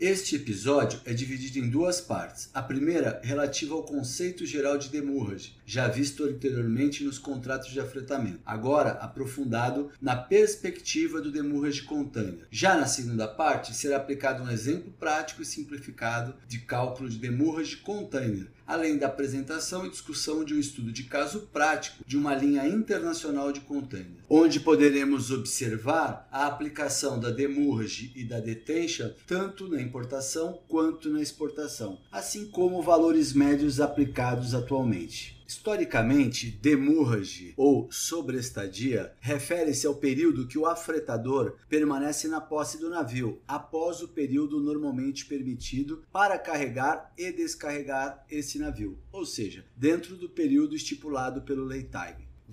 Este episódio é dividido em duas partes. A primeira relativa ao conceito geral de demurrage, já visto anteriormente nos contratos de afretamento, agora aprofundado na perspectiva do demurrage container. Já na segunda parte será aplicado um exemplo prático e simplificado de cálculo de demurrage container, além da apresentação e discussão de um estudo de caso prático de uma linha internacional de container, onde poderemos observar a aplicação da demurrage e da detention tanto na importação quanto na exportação, assim como valores médios aplicados atualmente. Historicamente, demurrage ou sobrestadia refere-se ao período que o afretador permanece na posse do navio após o período normalmente permitido para carregar e descarregar esse navio, ou seja, dentro do período estipulado pelo lay.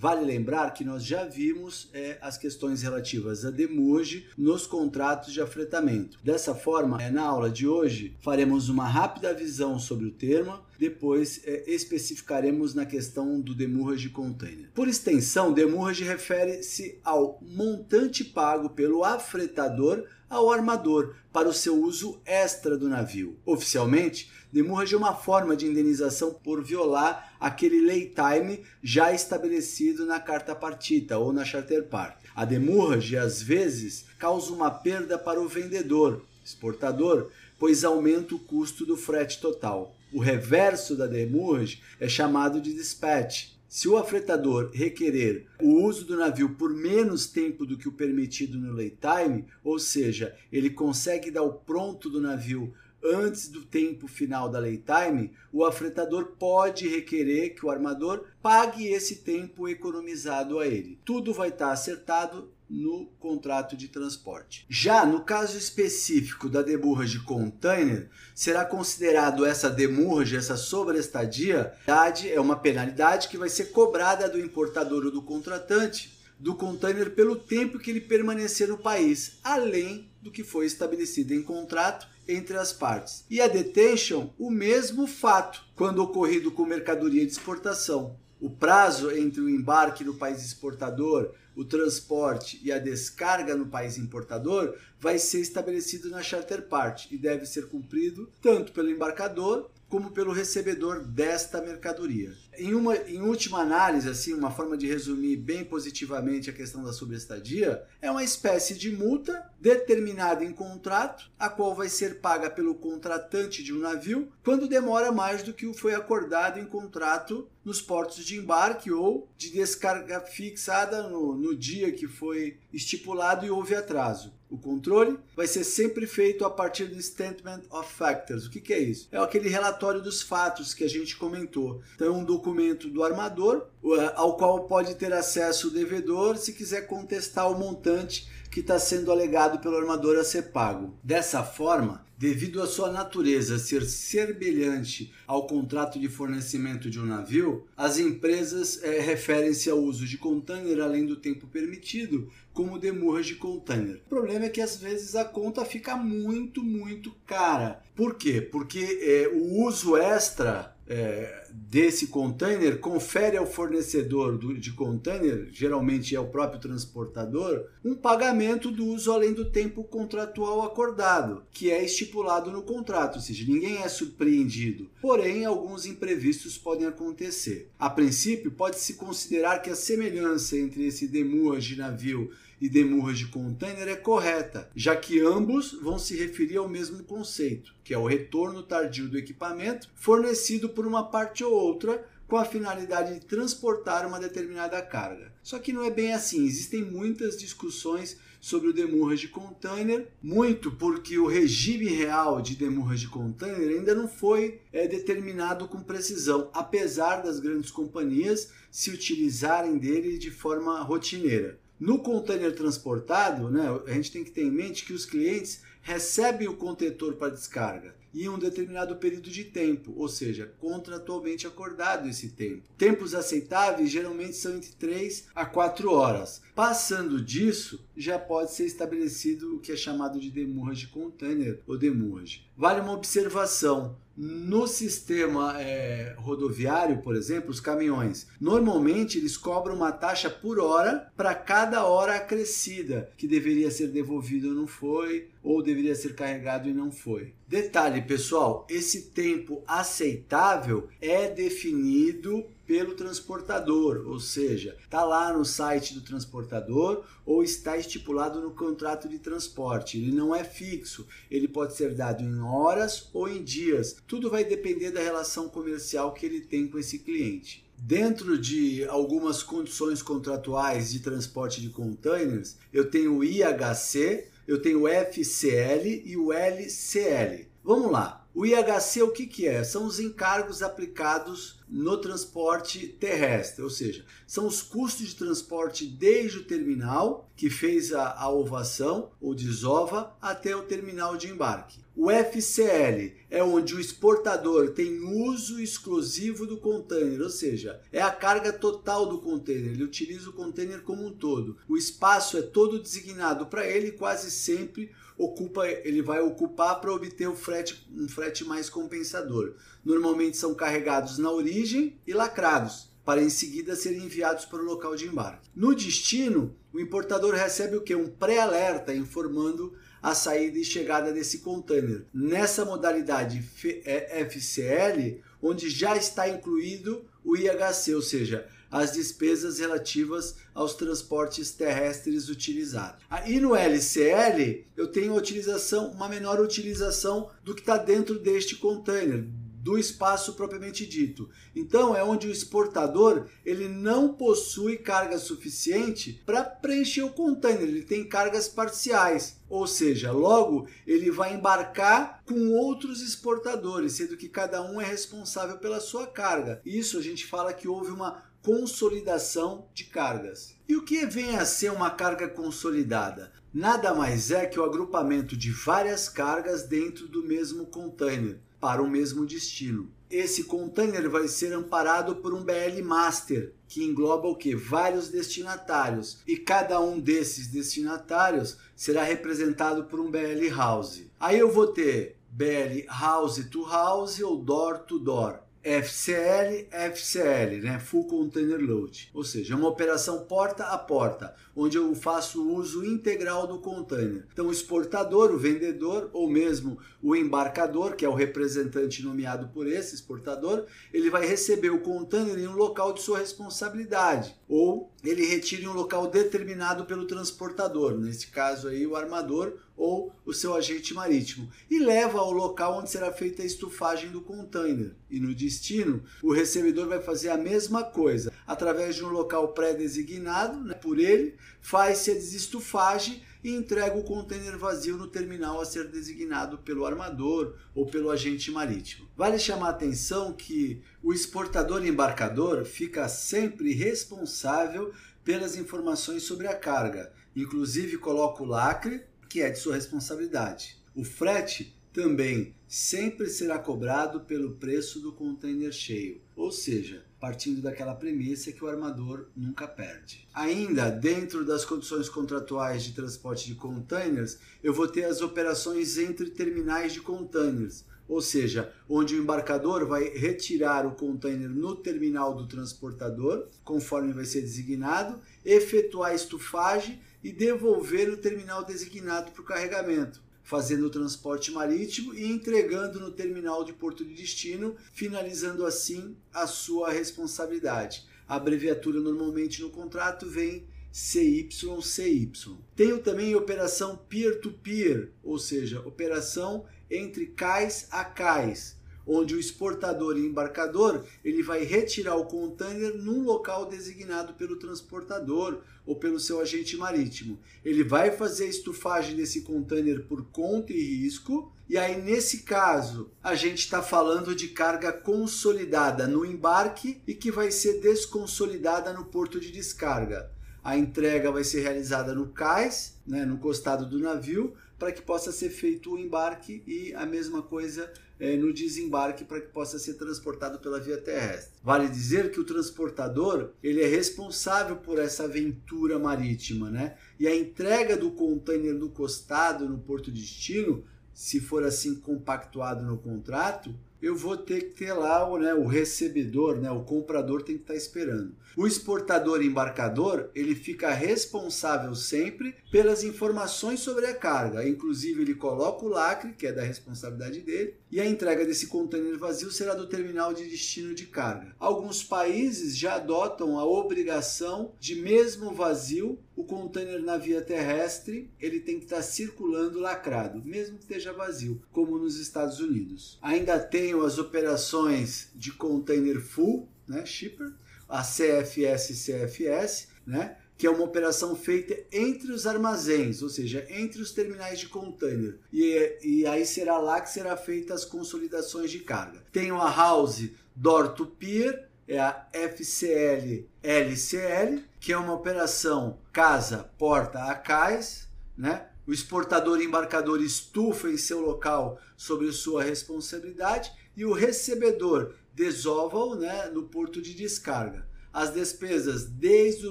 Vale lembrar que nós já vimos é, as questões relativas a demurge nos contratos de afretamento. Dessa forma, é, na aula de hoje, faremos uma rápida visão sobre o termo, depois é, especificaremos na questão do demurrage container. Por extensão, demurrage refere-se ao montante pago pelo afretador ao armador para o seu uso extra do navio. Oficialmente, demurrage é uma forma de indenização por violar aquele lay time já estabelecido na carta partita ou na charter part. A demurrage às vezes causa uma perda para o vendedor, exportador, pois aumenta o custo do frete total. O reverso da demurrage é chamado de dispatch, se o afretador requerer o uso do navio por menos tempo do que o permitido no lay time, ou seja, ele consegue dar o pronto do navio antes do tempo final da lay time, o afretador pode requerer que o armador pague esse tempo economizado a ele. Tudo vai estar acertado no contrato de transporte. Já no caso específico da demurrage container, será considerado essa demurrage, essa sobreestadia, é uma penalidade que vai ser cobrada do importador ou do contratante do container pelo tempo que ele permanecer no país, além do que foi estabelecido em contrato entre as partes. E a detention, o mesmo fato, quando ocorrido com mercadoria de exportação. O prazo entre o embarque no país exportador, o transporte e a descarga no país importador vai ser estabelecido na charter part e deve ser cumprido tanto pelo embarcador como pelo recebedor desta mercadoria. Em, uma, em última análise, assim, uma forma de resumir bem positivamente a questão da subestadia, é uma espécie de multa determinada em contrato, a qual vai ser paga pelo contratante de um navio quando demora mais do que foi acordado em contrato nos portos de embarque ou de descarga fixada no, no dia que foi estipulado e houve atraso. O controle vai ser sempre feito a partir do Statement of Factors. O que, que, é isso? É aquele relatório dos fatos que a gente comentou. Então, um documento do armador, ao qual pode ter acesso o devedor se quiser contestar o montante que está sendo alegado pelo armador a ser pago. Dessa forma, devido à sua natureza ser semelhante ao contrato de fornecimento de um navio, as empresas é, referem-se ao uso de container além do tempo permitido, como demurras de container. O problema é que às vezes a conta fica muito, muito cara. Por quê? Porque é, o uso extra é, desse container confere ao fornecedor do, de container, geralmente é o próprio transportador, um pagamento do uso além do tempo contratual acordado, que é estipulado no contrato, ou seja, ninguém é surpreendido. Porém, alguns imprevistos podem acontecer. A princípio, pode-se considerar que a semelhança entre esse demurra de navio e demurras de container é correta, já que ambos vão se referir ao mesmo conceito, que é o retorno tardio do equipamento fornecido por uma parte ou outra com a finalidade de transportar uma determinada carga. Só que não é bem assim, existem muitas discussões sobre o demurras de container, muito porque o regime real de demurras de container ainda não foi é, determinado com precisão, apesar das grandes companhias se utilizarem dele de forma rotineira. No container transportado, né, a gente tem que ter em mente que os clientes recebem o contentor para descarga em um determinado período de tempo, ou seja, contratualmente acordado esse tempo. Tempos aceitáveis geralmente são entre 3 a 4 horas. Passando disso, já pode ser estabelecido o que é chamado de demurrage container ou demurrage. Vale uma observação. No sistema é, rodoviário, por exemplo, os caminhões, normalmente eles cobram uma taxa por hora para cada hora acrescida, que deveria ser devolvido ou não foi, ou deveria ser carregado e não foi. Detalhe, pessoal, esse tempo aceitável é definido pelo transportador, ou seja, está lá no site do transportador ou está estipulado no contrato de transporte. Ele não é fixo, ele pode ser dado em horas ou em dias. Tudo vai depender da relação comercial que ele tem com esse cliente. Dentro de algumas condições contratuais de transporte de containers, eu tenho o IHC, eu tenho o FCL e o LCL. Vamos lá. O IHC o que, que é? São os encargos aplicados no transporte terrestre, ou seja, são os custos de transporte desde o terminal que fez a, a ovação ou desova até o terminal de embarque. O FCL é onde o exportador tem uso exclusivo do container, ou seja, é a carga total do container, ele utiliza o container como um todo. O espaço é todo designado para ele, quase sempre ocupa, ele vai ocupar para obter o frete, um frete mais compensador. Normalmente são carregados na origem e lacrados para em seguida serem enviados para o local de embarque. No destino, o importador recebe o que? Um pré-alerta informando a saída e chegada desse container. Nessa modalidade FCL, é, onde já está incluído o IHC, ou seja, as despesas relativas aos transportes terrestres utilizados. E no LCL, eu tenho utilização, uma menor utilização do que está dentro deste container, do espaço propriamente dito. Então é onde o exportador ele não possui carga suficiente para preencher o container, ele tem cargas parciais. Ou seja, logo ele vai embarcar com outros exportadores, sendo que cada um é responsável pela sua carga. Isso a gente fala que houve uma consolidação de cargas. E o que vem a ser uma carga consolidada? Nada mais é que o agrupamento de várias cargas dentro do mesmo container para o mesmo destino. Esse container vai ser amparado por um BL Master, que engloba o que? Vários destinatários. E cada um desses destinatários será representado por um BL House. Aí eu vou ter BL House to House ou Door to Door. FCL, FCL, né? Full Container Load, ou seja, é uma operação porta a porta, onde eu faço uso integral do container. Então, o exportador, o vendedor ou mesmo o embarcador, que é o representante nomeado por esse exportador, ele vai receber o container em um local de sua responsabilidade, ou ele retira em um local determinado pelo transportador, nesse caso aí o armador ou o seu agente marítimo, e leva ao local onde será feita a estufagem do container. E no destino, o recebedor vai fazer a mesma coisa, através de um local pré-designado né, por ele, faz-se a desestufagem e entrega o container vazio no terminal a ser designado pelo armador ou pelo agente marítimo. Vale chamar a atenção que o exportador embarcador fica sempre responsável pelas informações sobre a carga, inclusive coloca o lacre que é de sua responsabilidade. O frete também sempre será cobrado pelo preço do container cheio, ou seja, partindo daquela premissa que o armador nunca perde. Ainda dentro das condições contratuais de transporte de containers, eu vou ter as operações entre terminais de containers, ou seja, onde o embarcador vai retirar o container no terminal do transportador, conforme vai ser designado, efetuar a estufagem e devolver no terminal designado para o carregamento, fazendo o transporte marítimo e entregando no terminal de porto de destino, finalizando assim a sua responsabilidade. A abreviatura normalmente no contrato vem CYCY. Tenho também operação peer-to-peer, -peer, ou seja, operação entre cais a cais onde o exportador e embarcador ele vai retirar o container num local designado pelo transportador ou pelo seu agente marítimo. Ele vai fazer a estufagem desse container por conta e risco. E aí, nesse caso, a gente está falando de carga consolidada no embarque e que vai ser desconsolidada no porto de descarga. A entrega vai ser realizada no cais, né, no costado do navio, para que possa ser feito o embarque e a mesma coisa é, no desembarque para que possa ser transportado pela via terrestre. Vale dizer que o transportador ele é responsável por essa aventura marítima, né? E a entrega do container no costado no porto de destino, se for assim compactuado no contrato, eu vou ter que ter lá o, né, o recebedor, né, o comprador tem que estar tá esperando. O exportador embarcador ele fica responsável sempre pelas informações sobre a carga. Inclusive ele coloca o lacre, que é da responsabilidade dele, e a entrega desse container vazio será do terminal de destino de carga. Alguns países já adotam a obrigação de mesmo vazio o container na via terrestre ele tem que estar circulando lacrado, mesmo que esteja vazio, como nos Estados Unidos. Ainda tem tenho as operações de container full, né, shipper, a CFS CFS, né, que é uma operação feita entre os armazéns, ou seja, entre os terminais de container. E, e aí será lá que será feitas as consolidações de carga. Tenho a house door to pier, é a FCL LCL, que é uma operação casa porta a cais, né? O exportador embarcador estufa em seu local sobre sua responsabilidade e o recebedor desova-o né, no porto de descarga. As despesas, desde o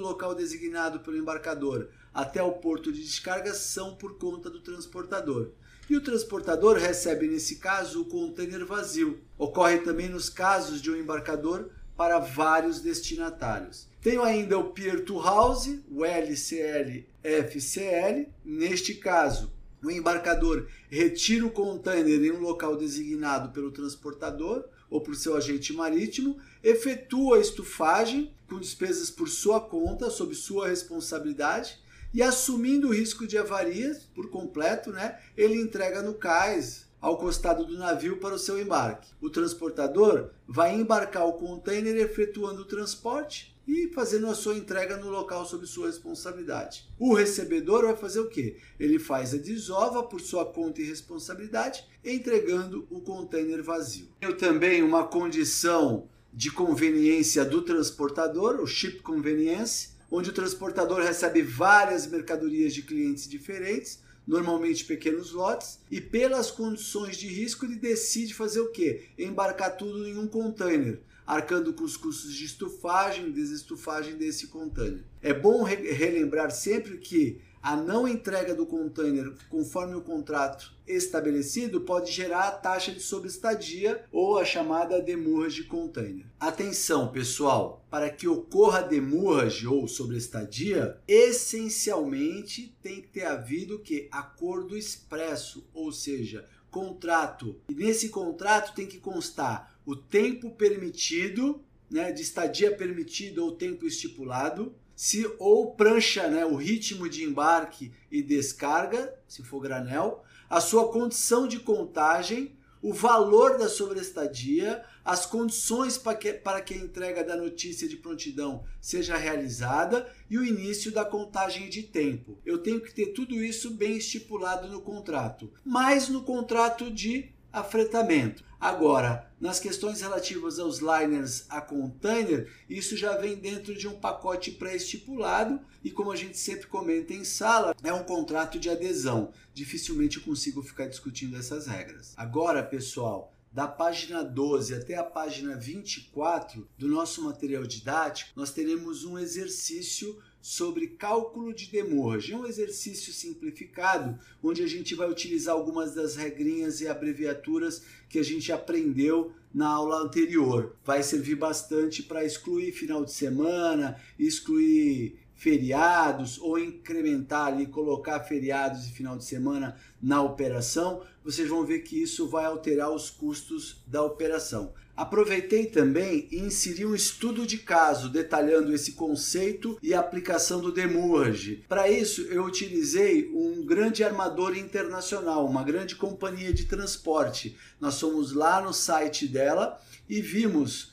local designado pelo embarcador até o porto de descarga, são por conta do transportador. E o transportador recebe, nesse caso, o container vazio. Ocorre também nos casos de um embarcador para vários destinatários. Tenho ainda o Peer to House, o LCL FCL. Neste caso, o embarcador retira o container em um local designado pelo transportador ou por seu agente marítimo, efetua a estufagem com despesas por sua conta, sob sua responsabilidade, e assumindo o risco de avarias por completo, né, ele entrega no cais ao costado do navio para o seu embarque. O transportador vai embarcar o container efetuando o transporte e fazendo a sua entrega no local sob sua responsabilidade. O recebedor vai fazer o quê? Ele faz a desova por sua conta e responsabilidade, entregando o container vazio. Tem também uma condição de conveniência do transportador, o ship convenience, onde o transportador recebe várias mercadorias de clientes diferentes normalmente pequenos lotes, e pelas condições de risco ele decide fazer o quê? Embarcar tudo em um container, arcando com os custos de estufagem e desestufagem desse container. É bom re relembrar sempre que a não entrega do container conforme o contrato estabelecido pode gerar a taxa de sobreestadia ou a chamada demurrage container. Atenção, pessoal, para que ocorra demurrage ou sobreestadia, essencialmente tem que ter havido que acordo expresso, ou seja, contrato. E nesse contrato tem que constar o tempo permitido, né, de estadia permitido ou tempo estipulado, se ou prancha né, o ritmo de embarque e descarga, se for granel, a sua condição de contagem, o valor da sobrestadia, as condições para que, para que a entrega da notícia de prontidão seja realizada e o início da contagem de tempo. Eu tenho que ter tudo isso bem estipulado no contrato, mas no contrato de afretamento. Agora, nas questões relativas aos liners a container, isso já vem dentro de um pacote pré-estipulado e, como a gente sempre comenta em sala, é um contrato de adesão. Dificilmente eu consigo ficar discutindo essas regras. Agora, pessoal, da página 12 até a página 24 do nosso material didático, nós teremos um exercício sobre cálculo de demurge. É um exercício simplificado onde a gente vai utilizar algumas das regrinhas e abreviaturas que a gente aprendeu na aula anterior. Vai servir bastante para excluir final de semana, excluir feriados ou incrementar ali, colocar feriados e final de semana na operação, vocês vão ver que isso vai alterar os custos da operação. Aproveitei também e inseri um estudo de caso detalhando esse conceito e aplicação do demurge. Para isso, eu utilizei um grande armador internacional, uma grande companhia de transporte. Nós fomos lá no site dela e vimos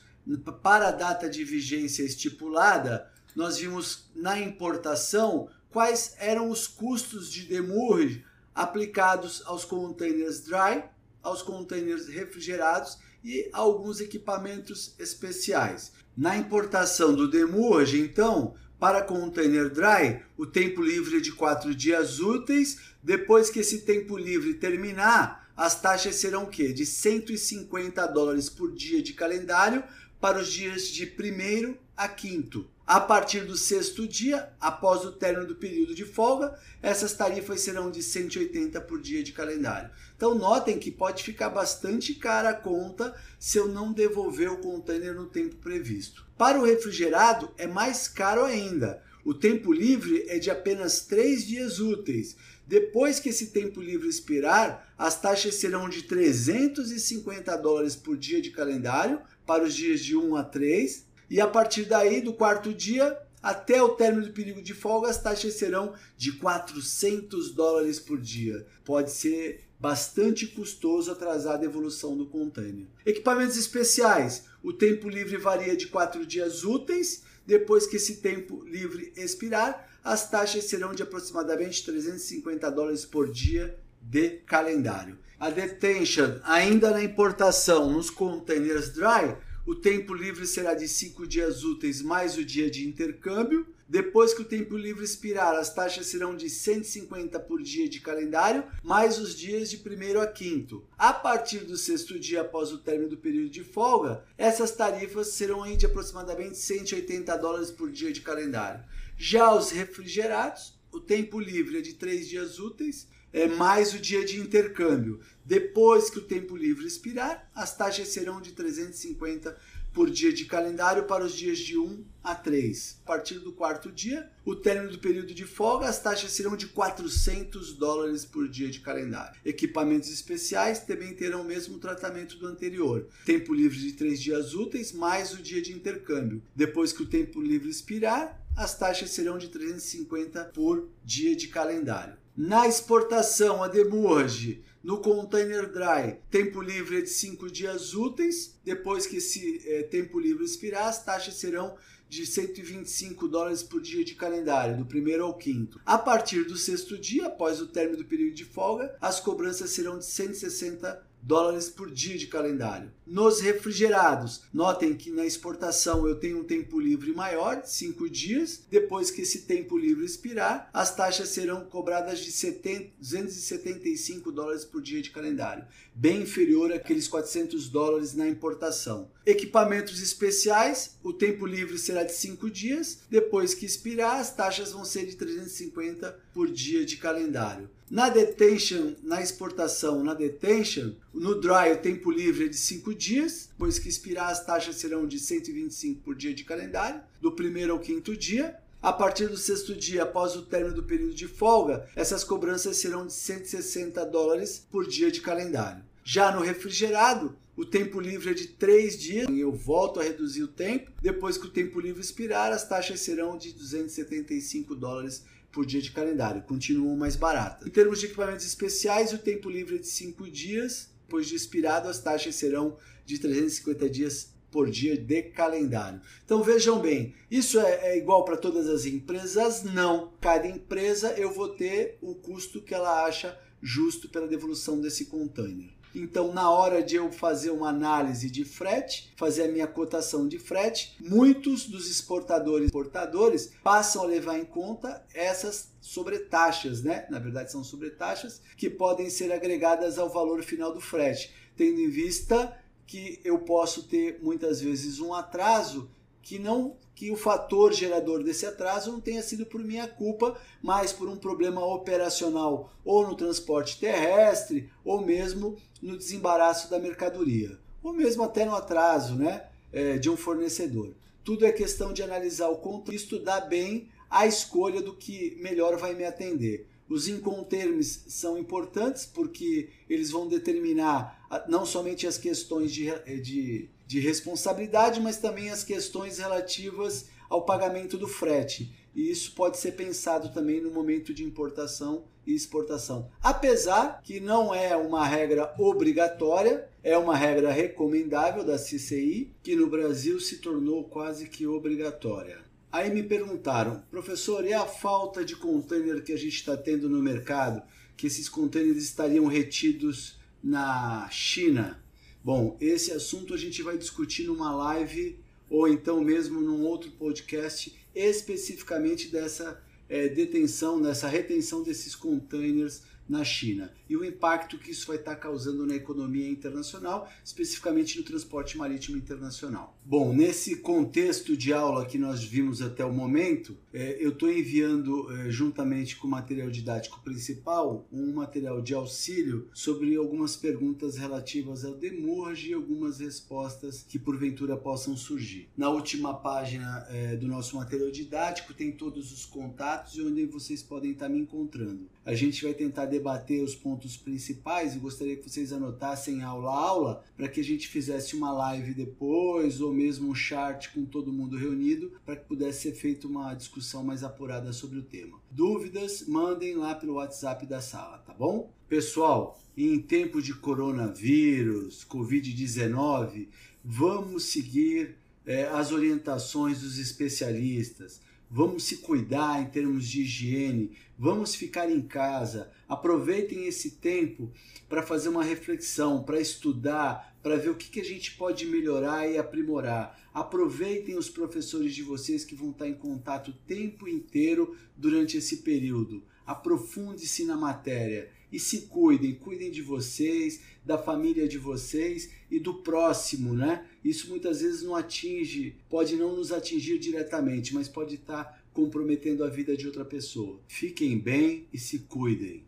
para a data de vigência estipulada, nós vimos na importação quais eram os custos de demurge aplicados aos containers dry, aos containers refrigerados e alguns equipamentos especiais. Na importação do demurge, então, Para container dry, o tempo livre é de 4 dias úteis. Depois que esse tempo livre terminar, as taxas serão o quê? De 150 dólares por dia de calendário para os dias de 1 a 5. A partir do sexto dia, após o término do período de folga, essas tarifas serão de 180 por dia de calendário. Então notem que pode ficar bastante cara a conta se eu não devolver o container no tempo previsto. Para o refrigerado é mais caro ainda. O tempo livre é de apenas 3 dias úteis. Depois que esse tempo livre expirar, as taxas serão de 350 dólares por dia de calendário para os dias de 1 a 3 e a partir daí, do quarto dia até o término do período de folga, as taxas serão de 400 dólares por dia. Pode ser bastante custoso atrasar a devolução do container. Equipamentos especiais: o tempo livre varia de 4 dias úteis. Depois que esse tempo livre expirar, as taxas serão de aproximadamente 350 dólares por dia de calendário. A detention, ainda na importação, nos containers dry, o tempo livre será de 5 dias úteis mais o dia de intercâmbio. Depois que o tempo livre expirar, as taxas serão de 150 por dia de calendário, mais os dias de primeiro a quinto. A partir do sexto dia após o término do período de folga, essas tarifas serão de aproximadamente 180 dólares por dia de calendário. Já os refrigerados, o tempo livre é de 3 dias úteis, é, mais o dia de intercâmbio. Depois que o tempo livre expirar, as taxas serão de 350 por dia de calendário para os dias de 1 a 3. A partir do quarto dia, o término do período de folga, as taxas serão de 400 dólares por dia de calendário. Equipamentos especiais também terão o mesmo tratamento do anterior. Tempo livre de 3 dias úteis mais o dia de intercâmbio. Depois que o tempo livre expirar, as taxas serão de 350 por dia de calendário. Na exportação, a demurge no container dry, tempo livre é de 5 dias úteis. Depois que esse é, tempo livre expirar, as taxas serão de 125 dólares por dia de calendário, do primeiro ao quinto. A partir do sexto dia, após o término do período de folga, as cobranças serão de 160 dólares por dia de calendário. Nos refrigerados, notem que na exportação eu tenho um tempo livre maior, 5 dias. Depois que esse tempo livre expirar, as taxas serão cobradas de 70, 275 dólares por dia de calendário, bem inferior àqueles 400 dólares na importação. Equipamentos especiais, o tempo livre será de 5 dias. Depois que expirar, as taxas vão ser de 350 por dia de calendário. Na detention, na exportação, na detention, no dry o tempo livre é de 5 dias, pois que expirar as taxas serão de 125 por dia de calendário, do primeiro ao quinto dia. A partir do sexto dia, após o término do período de folga, essas cobranças serão de 160 dólares por dia de calendário. Já no refrigerado, o tempo livre é de 3 dias, eu volto a reduzir o tempo. Depois que o tempo livre expirar, as taxas serão de 275 dólares por dia de calendário, continuam mais baratas. Em termos de equipamentos especiais, o tempo livre é de 5 dias, depois de expirado, as taxas serão de 350 dias por dia de calendário. Então vejam bem, isso é, é igual para todas as empresas? Não. Cada empresa eu vou ter o custo que ela acha justo pela devolução desse container. Então, na hora de eu fazer uma análise de frete, fazer a minha cotação de frete, muitos dos exportadores e importadores passam a levar em conta essas sobretaxas, né? Na verdade, são sobretaxas que podem ser agregadas ao valor final do frete, tendo em vista que eu posso ter muitas vezes um atraso que não que o fator gerador desse atraso não tenha sido por minha culpa, mas por um problema operacional ou no transporte terrestre ou mesmo no desembaraço da mercadoria, ou mesmo até no atraso né, é, de um fornecedor. Tudo é questão de analisar o contexto estudar bem a escolha do que melhor vai me atender. Os incontermes são importantes porque eles vão determinar não somente as questões de, de de responsabilidade, mas também as questões relativas ao pagamento do frete. E isso pode ser pensado também no momento de importação e exportação. Apesar que não é uma regra obrigatória, é uma regra recomendável da CCI, que no Brasil se tornou quase que obrigatória. Aí me perguntaram, professor, e a falta de container que a gente está tendo no mercado? Que esses containers estariam retidos na China? Bom, esse assunto a gente vai discutir numa live ou então mesmo num outro podcast especificamente dessa é, detenção, dessa retenção desses containers na China e o impacto que isso vai estar causando na economia internacional, especificamente no transporte marítimo internacional. Bom, nesse contexto de aula que nós vimos até o momento, é, eu estou enviando, é, juntamente com o material didático principal, um material de auxílio sobre algumas perguntas relativas ao Demurge e algumas respostas que porventura possam surgir. Na última página é, do nosso material didático tem todos os contatos e onde vocês podem estar me encontrando. A gente vai tentar debater os pontos principais e gostaria que vocês anotassem aula a aula para que a gente fizesse uma live depois ou mesmo um chart com todo mundo reunido para que pudesse ser feita uma discussão mais apurada sobre o tema. Dúvidas, mandem lá pelo WhatsApp da sala, tá bom? Pessoal, em tempo de coronavírus, Covid-19, vamos seguir é, as orientações dos especialistas vamos se cuidar em termos de higiene, vamos ficar em casa. Aproveitem esse tempo para fazer uma reflexão, para estudar, para ver o que, que a gente pode melhorar e aprimorar. Aproveitem os professores de vocês que vão estar em contato o tempo inteiro durante esse período. Aprofunde-se na matéria e se cuidem, cuidem de vocês, da família de vocês e do próximo, né? Isso muitas vezes não atinge, pode não nos atingir diretamente, mas pode estar comprometendo a vida de outra pessoa. Fiquem bem e se cuidem.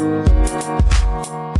Música